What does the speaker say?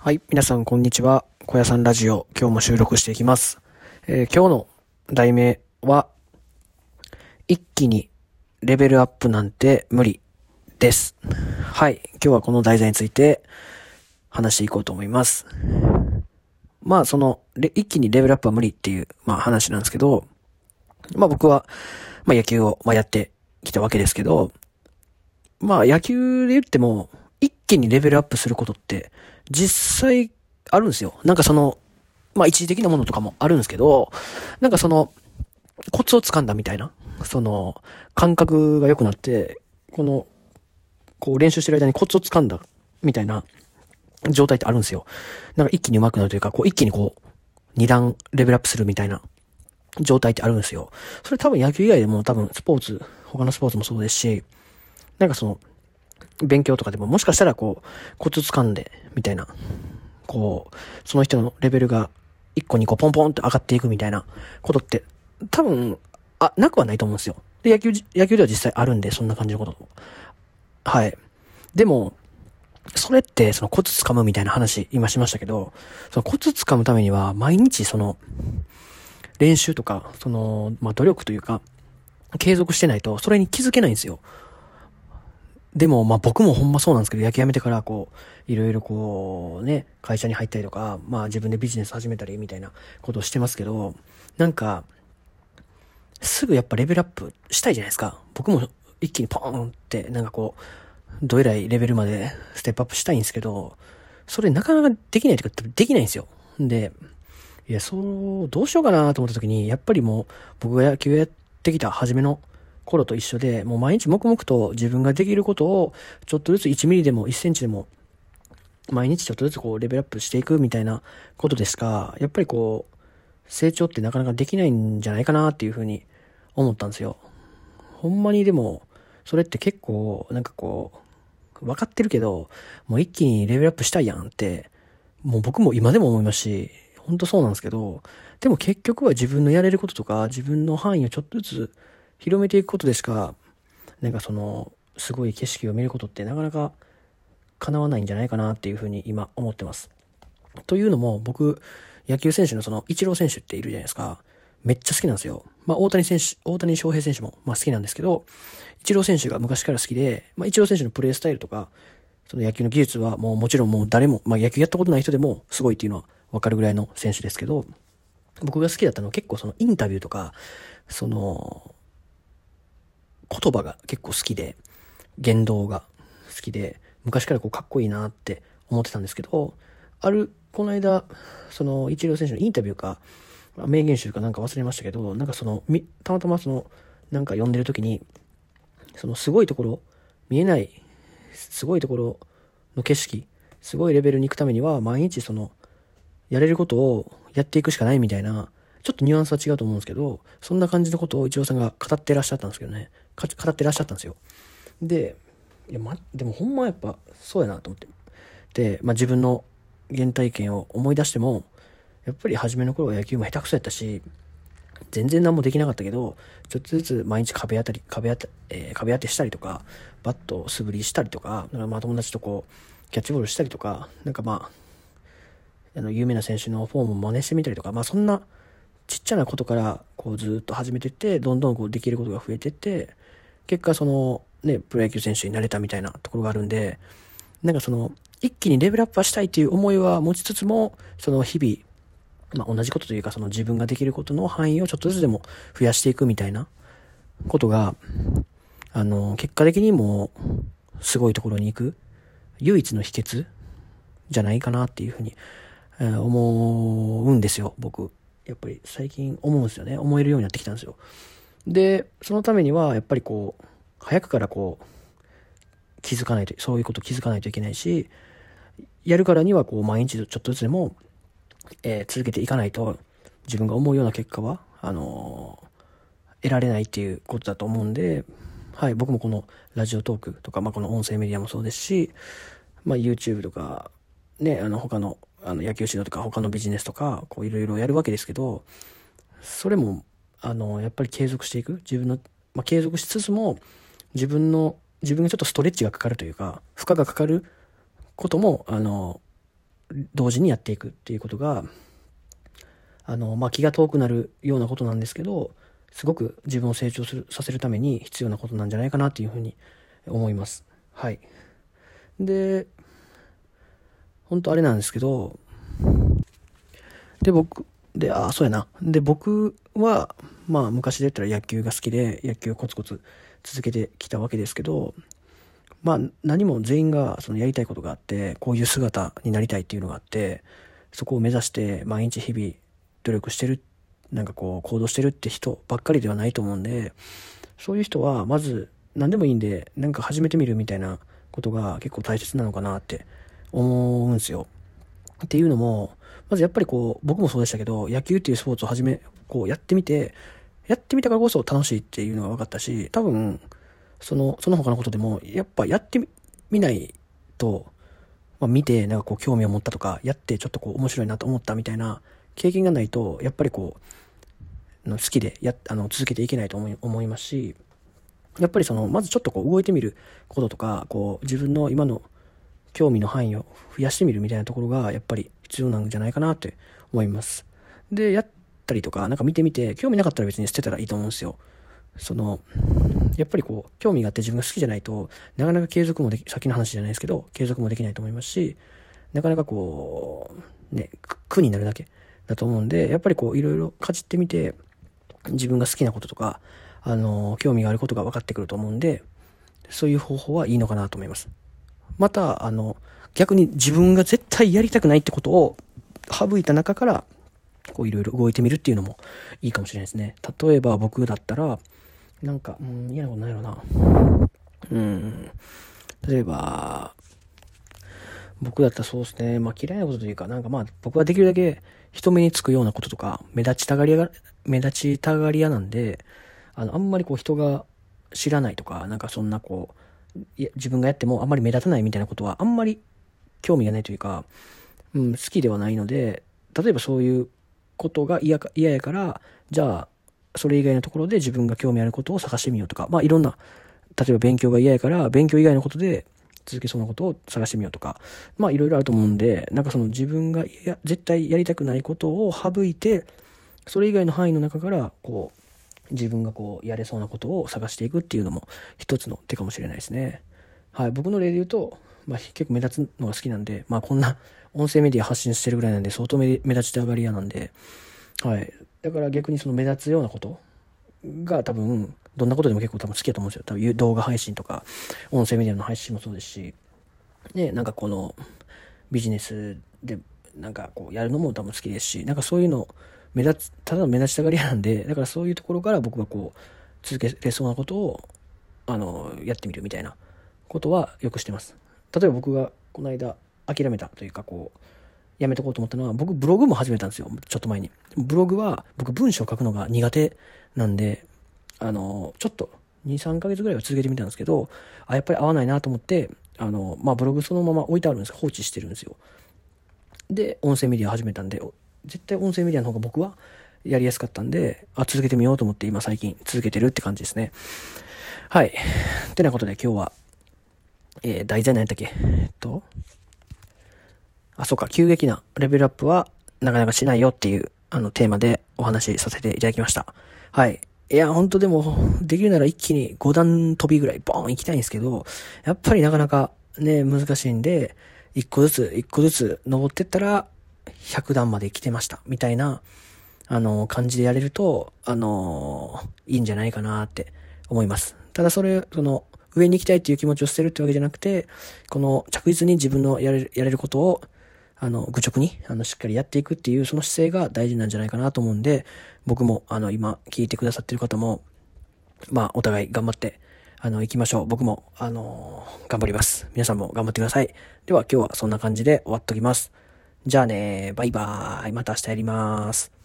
はい。皆さん、こんにちは。小屋さんラジオ、今日も収録していきます。えー今日の題名は、一気にレベルアップなんて無理です。はい。今日はこの題材について話していこうと思います。まあ、その、一気にレベルアップは無理っていう、まあ話なんですけど、まあ僕は、まあ野球を、まあ、やってきたわけですけど、まあ野球で言っても、一気にレベルアップすることって、実際あるんですよ。なんかその、まあ一時的なものとかもあるんですけど、なんかその、コツを掴んだみたいな、その、感覚が良くなって、この、こう練習してる間にコツを掴んだみたいな状態ってあるんですよ。なんか一気に上手くなるというか、こう一気にこう、二段レベルアップするみたいな状態ってあるんですよ。それ多分野球以外でも多分スポーツ、他のスポーツもそうですし、なんかその、勉強とかでももしかしたらこう、コツ掴んで、みたいな、こう、その人のレベルが1個2個ポンポンって上がっていくみたいなことって、多分、あ、なくはないと思うんですよ。で、野球、野球では実際あるんで、そんな感じのことも。はい。でも、それって、そのコツ掴むみたいな話、今しましたけど、そのコツ掴むためには、毎日その、練習とか、その、まあ、努力というか、継続してないと、それに気づけないんですよ。でも、まあ僕もほんまそうなんですけど、野球辞めてから、こう、いろいろこう、ね、会社に入ったりとか、まあ自分でビジネス始めたりみたいなことをしてますけど、なんか、すぐやっぱレベルアップしたいじゃないですか。僕も一気にポーンって、なんかこう、どえらいレベルまでステップアップしたいんですけど、それなかなかできないというか、できないんですよ。で、いや、そう、どうしようかなと思った時に、やっぱりもう、僕が野球やってきた初めの頃と一緒で、もう毎日黙々と自分ができることを、ちょっとずつ1ミリでも1センチでも、毎日ちょっとずつこうレベルアップしていくみたいなことでしか、やっぱりこう、成長ってなかなかできないんじゃないかなっていうふうに思ったんですよ。ほんまにでも、それって結構、なんかこう、分かってるけど、もう一気にレベルアップしたいやんって、もう僕も今でも思いますし、本当そうなんですけど、でも結局は自分のやれることとか、自分の範囲をちょっとずつ広めていくことでしか、なんかその、すごい景色を見ることってなかなか叶わないんじゃないかなっていうふうに今思ってます。というのも、僕、野球選手のその、イチロー選手っているじゃないですか。めっちゃ好きなんですよ。まあ、大谷選手、大谷翔平選手も、まあ好きなんですけど、イチロー選手が昔から好きで、まあ、イチロー選手のプレースタイルとか、その野球の技術はもうもちろんもう誰も、まあ野球やったことない人でもすごいっていうのはわかるぐらいの選手ですけど、僕が好きだったのは結構そのインタビューとか、その、言葉が結構好きで、言動が好きで、昔からこうかっこいいなって思ってたんですけど、ある、この間、その、イチロー選手のインタビューか、名言集かなんか忘れましたけど、なんかその、たまたまその、なんか読んでる時に、そのすごいところ、見えない、すごいところの景色、すごいレベルに行くためには、毎日その、やれることをやっていくしかないみたいな、ちょっとニュアンスは違うと思うんですけど、そんな感じのことをイチローさんが語ってらっしゃったんですけどね、語ってらっしゃったんですよ。で、いや、ま、でもほんまやっぱそうやなと思って。で、まあ、自分の原体験を思い出しても、やっぱり初めの頃は野球も下手くそやったし、全然何もできなかったけど、ちょっとずつ毎日壁当たり、壁当た、えー壁当てしたりとか、バットを素振りしたりとか、かまあ友達とこう、キャッチボールしたりとか、なんかまあ、あの、有名な選手のフォームを真似してみたりとか、まあそんなちっちゃなことから、こうずっと始めてって、どんどんこうできることが増えてって、結果その、ね、プロ野球選手になれたみたいなところがあるんで、なんかその、一気にレベルアップはしたいという思いは持ちつつも、その日々、まあ同じことというかその自分ができることの範囲をちょっとずつでも増やしていくみたいなことが、あの、結果的にもすごいところに行く唯一の秘訣じゃないかなっていうふうに、思うんですよ、僕。やっぱり最近思うんですよね。思えるようになってきたんですよ。で、そのためにはやっぱりこう、早くからこう、気づかないと、そういうこと気づかないといけないし、やるからにはこう毎日ちょっとずつでも、えー続けていかないと自分が思うような結果は、あのー得られないっていうことだと思うんで、はい、僕もこのラジオトークとか、まあ、この音声メディアもそうですし、まあ、YouTube とか、ね、あの、他の、あの、野球指導とか、他のビジネスとか、こう、いろいろやるわけですけど、それも、あの、やっぱり継続していく。自分の、まあ、継続しつつも、自分の、自分がちょっとストレッチがかかるというか、負荷がかかることも、あの、同時にやっていくっていうことが、あの、まあ、気が遠くなるようなことなんですけど、すごく自分を成長する、させるために必要なことなんじゃないかなっていうふうに思います。はい。で、本当あれなんですけど、で、僕、で、あ、そうやな。で、僕は、まあ、昔で言ったら野球が好きで、野球をコツコツ続けてきたわけですけど、まあ、何も全員がそのやりたいことがあって、こういう姿になりたいっていうのがあって、そこを目指して毎日日々努力してる、なんかこう行動してるって人ばっかりではないと思うんで、そういう人はまず何でもいいんで、なんか始めてみるみたいなことが結構大切なのかなって思うんですよ。っていうのも、まずやっぱりこう、僕もそうでしたけど、野球っていうスポーツを始め、こうやってみて、やってみたからこそ楽しいっていうのが分かったし、多分、その、その他のことでも、やっぱやってみないと、まあ見て、なんかこう興味を持ったとか、やってちょっとこう面白いなと思ったみたいな経験がないと、やっぱりこう、の好きでや、あの、続けていけないと思い思いますし、やっぱりその、まずちょっとこう動いてみることとか、こう自分の今の興味の範囲を増やしてみるみたいなところが、やっぱり必要なんじゃないかなって思います。で、やったりとか、なんか見てみて、興味なかったら別に捨てたらいいと思うんですよ。その、やっぱりこう、興味があって自分が好きじゃないと、なかなか継続もでき、先の話じゃないですけど、継続もできないと思いますし、なかなかこう、ね、苦になるだけだと思うんで、やっぱりこう、いろいろかじってみて、自分が好きなこととか、あの、興味があることが分かってくると思うんで、そういう方法はいいのかなと思います。また、あの、逆に自分が絶対やりたくないってことを省いた中から、こういろいろ動いてみるっていうのもいいかもしれないですね。例えば僕だったら、なんか、うん、嫌なことないのな。うん。例えば、僕だったらそうですね。まあ嫌いなことというか、なんかまあ僕はできるだけ人目につくようなこととか、目立ちたがり屋目立ちたがり屋なんで、あの、あんまりこう人が知らないとか、なんかそんなこう、自分がやってもあんまり目立たないみたいなことはあんまり興味がないというか、うん、好きではないので、例えばそういうことが嫌か、嫌やから、じゃあ、それ以外のところで自分が興味あることを探してみようとか、まあいろんな、例えば勉強が嫌やから、勉強以外のことで続けそうなことを探してみようとか、まあいろいろあると思うんで、なんかその自分がや絶対やりたくないことを省いて、それ以外の範囲の中から、こう、自分がこう、やれそうなことを探していくっていうのも一つの手かもしれないですね。はい、僕の例で言うと、まあ、結構目立つのが好きなんで、まあ、こんな音声メディア発信してるぐらいなんで、相当目立ちたがり屋なんで、はい。だから逆にその目立つようなことが多分、どんなことでも結構多分好きだと思うんですよ。多分動画配信とか、音声メディアの配信もそうですし、ね、なんかこの、ビジネスで、なんかこう、やるのも多分好きですし、なんかそういうの、目立つ、ただの目立ちたがり屋なんで、だからそういうところから僕はこう、続けれそうなことを、あの、やってみるみたいなことはよくしてます。例えば僕がこの間諦めたというかこう、やめとこうと思ったのは、僕ブログも始めたんですよ。ちょっと前に。ブログは僕文章を書くのが苦手なんで、あの、ちょっと2、3ヶ月ぐらいは続けてみたんですけど、あ、やっぱり合わないなと思って、あの、まあ、ブログそのまま置いてあるんです放置してるんですよ。で、音声メディア始めたんで、絶対音声メディアの方が僕はやりやすかったんで、あ、続けてみようと思って今最近続けてるって感じですね。はい。ってなことで今日はえー、題材何やったっけ？えっと、あ、そうか、急激なレベルアップはなかなかしないよっていう、あの、テーマでお話しさせていただきました。はい。いや、ほんとでも、できるなら一気に5段飛びぐらいボーン行きたいんですけど、やっぱりなかなかね、難しいんで、一個ずつ、一個ずつ登ってったら、100段まで来てました。みたいな、あの、感じでやれると、あの、いいんじゃないかなって思います。ただそれ、その、上に行きたいっていう気持ちを捨てるってわけじゃなくて、この着実に自分のやれる、やれることを、あの、愚直に、あの、しっかりやっていくっていう、その姿勢が大事なんじゃないかなと思うんで、僕も、あの、今、聞いてくださってる方も、まあ、お互い頑張って、あの、行きましょう。僕も、あの頑張ります。皆さんも頑張ってください。では、今日はそんな感じで終わっときます。じゃあねバイバーイ。また明日やります。